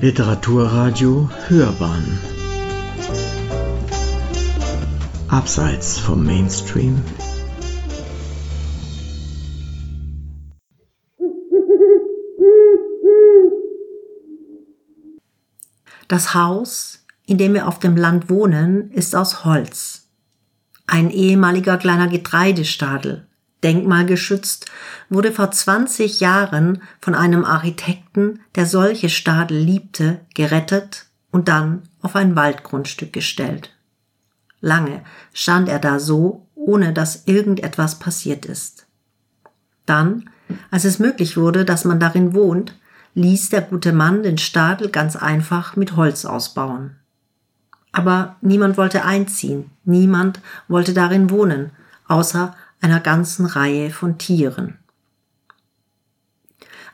Literaturradio Hörbahn. Abseits vom Mainstream. Das Haus, in dem wir auf dem Land wohnen, ist aus Holz. Ein ehemaliger kleiner Getreidestadel, denkmalgeschützt, wurde vor 20 Jahren von einem Architekten, der solche Stadel liebte, gerettet und dann auf ein Waldgrundstück gestellt. Lange stand er da so, ohne dass irgendetwas passiert ist. Dann, als es möglich wurde, dass man darin wohnt, ließ der gute Mann den Stadel ganz einfach mit Holz ausbauen. Aber niemand wollte einziehen, niemand wollte darin wohnen, außer einer ganzen Reihe von Tieren.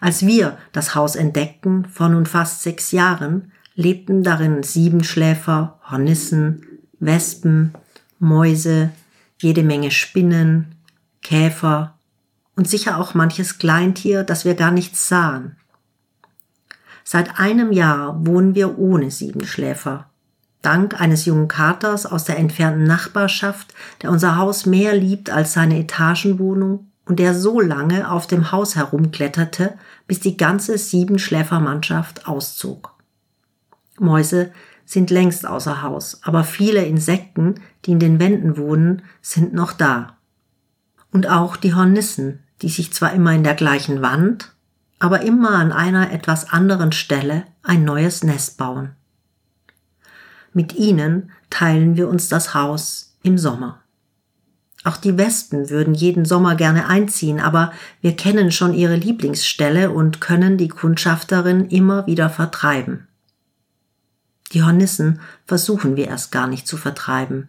Als wir das Haus entdeckten, vor nun fast sechs Jahren, lebten darin Siebenschläfer, Hornissen, Wespen, Mäuse, jede Menge Spinnen, Käfer und sicher auch manches Kleintier, das wir gar nicht sahen. Seit einem Jahr wohnen wir ohne Siebenschläfer. Dank eines jungen Katers aus der entfernten Nachbarschaft, der unser Haus mehr liebt als seine Etagenwohnung und der so lange auf dem Haus herumkletterte, bis die ganze Siebenschläfermannschaft auszog. Mäuse sind längst außer Haus, aber viele Insekten, die in den Wänden wohnen, sind noch da. Und auch die Hornissen, die sich zwar immer in der gleichen Wand, aber immer an einer etwas anderen Stelle ein neues Nest bauen. Mit ihnen teilen wir uns das Haus im Sommer. Auch die Wespen würden jeden Sommer gerne einziehen, aber wir kennen schon ihre Lieblingsstelle und können die Kundschafterin immer wieder vertreiben. Die Hornissen versuchen wir erst gar nicht zu vertreiben.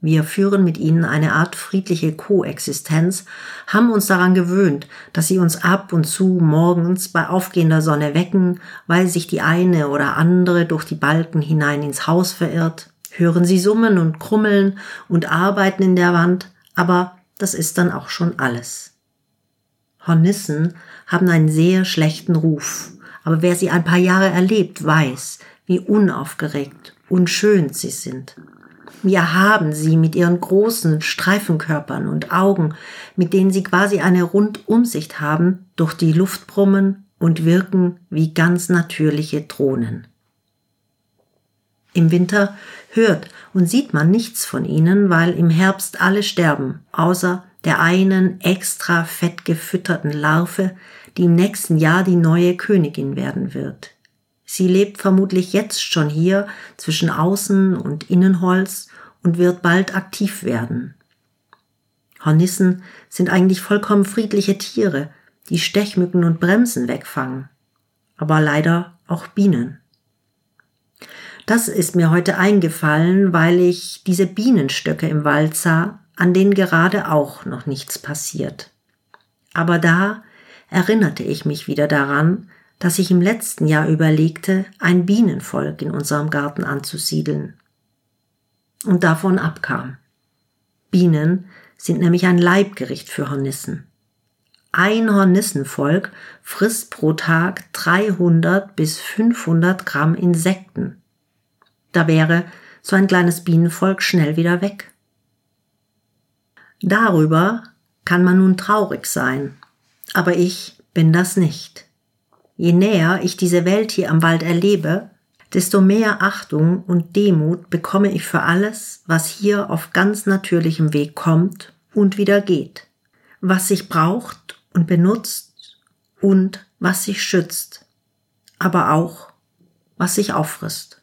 Wir führen mit ihnen eine Art friedliche Koexistenz, haben uns daran gewöhnt, dass sie uns ab und zu morgens bei aufgehender Sonne wecken, weil sich die eine oder andere durch die Balken hinein ins Haus verirrt, hören sie summen und krummeln und arbeiten in der Wand, aber das ist dann auch schon alles. Hornissen haben einen sehr schlechten Ruf, aber wer sie ein paar Jahre erlebt, weiß, wie unaufgeregt und schön sie sind. Wie erhaben sie mit ihren großen Streifenkörpern und Augen, mit denen sie quasi eine Rundumsicht haben, durch die Luft brummen und wirken wie ganz natürliche Drohnen. Im Winter hört und sieht man nichts von ihnen, weil im Herbst alle sterben, außer der einen extra fett gefütterten Larve, die im nächsten Jahr die neue Königin werden wird. Sie lebt vermutlich jetzt schon hier zwischen Außen- und Innenholz und wird bald aktiv werden. Hornissen sind eigentlich vollkommen friedliche Tiere, die Stechmücken und Bremsen wegfangen. Aber leider auch Bienen. Das ist mir heute eingefallen, weil ich diese Bienenstöcke im Wald sah, an denen gerade auch noch nichts passiert. Aber da erinnerte ich mich wieder daran, dass ich im letzten Jahr überlegte, ein Bienenvolk in unserem Garten anzusiedeln. Und davon abkam. Bienen sind nämlich ein Leibgericht für Hornissen. Ein Hornissenvolk frisst pro Tag 300 bis 500 Gramm Insekten. Da wäre so ein kleines Bienenvolk schnell wieder weg. Darüber kann man nun traurig sein, aber ich bin das nicht. Je näher ich diese Welt hier am Wald erlebe, desto mehr Achtung und Demut bekomme ich für alles, was hier auf ganz natürlichem Weg kommt und wieder geht, was sich braucht und benutzt und was sich schützt, aber auch was sich auffrisst.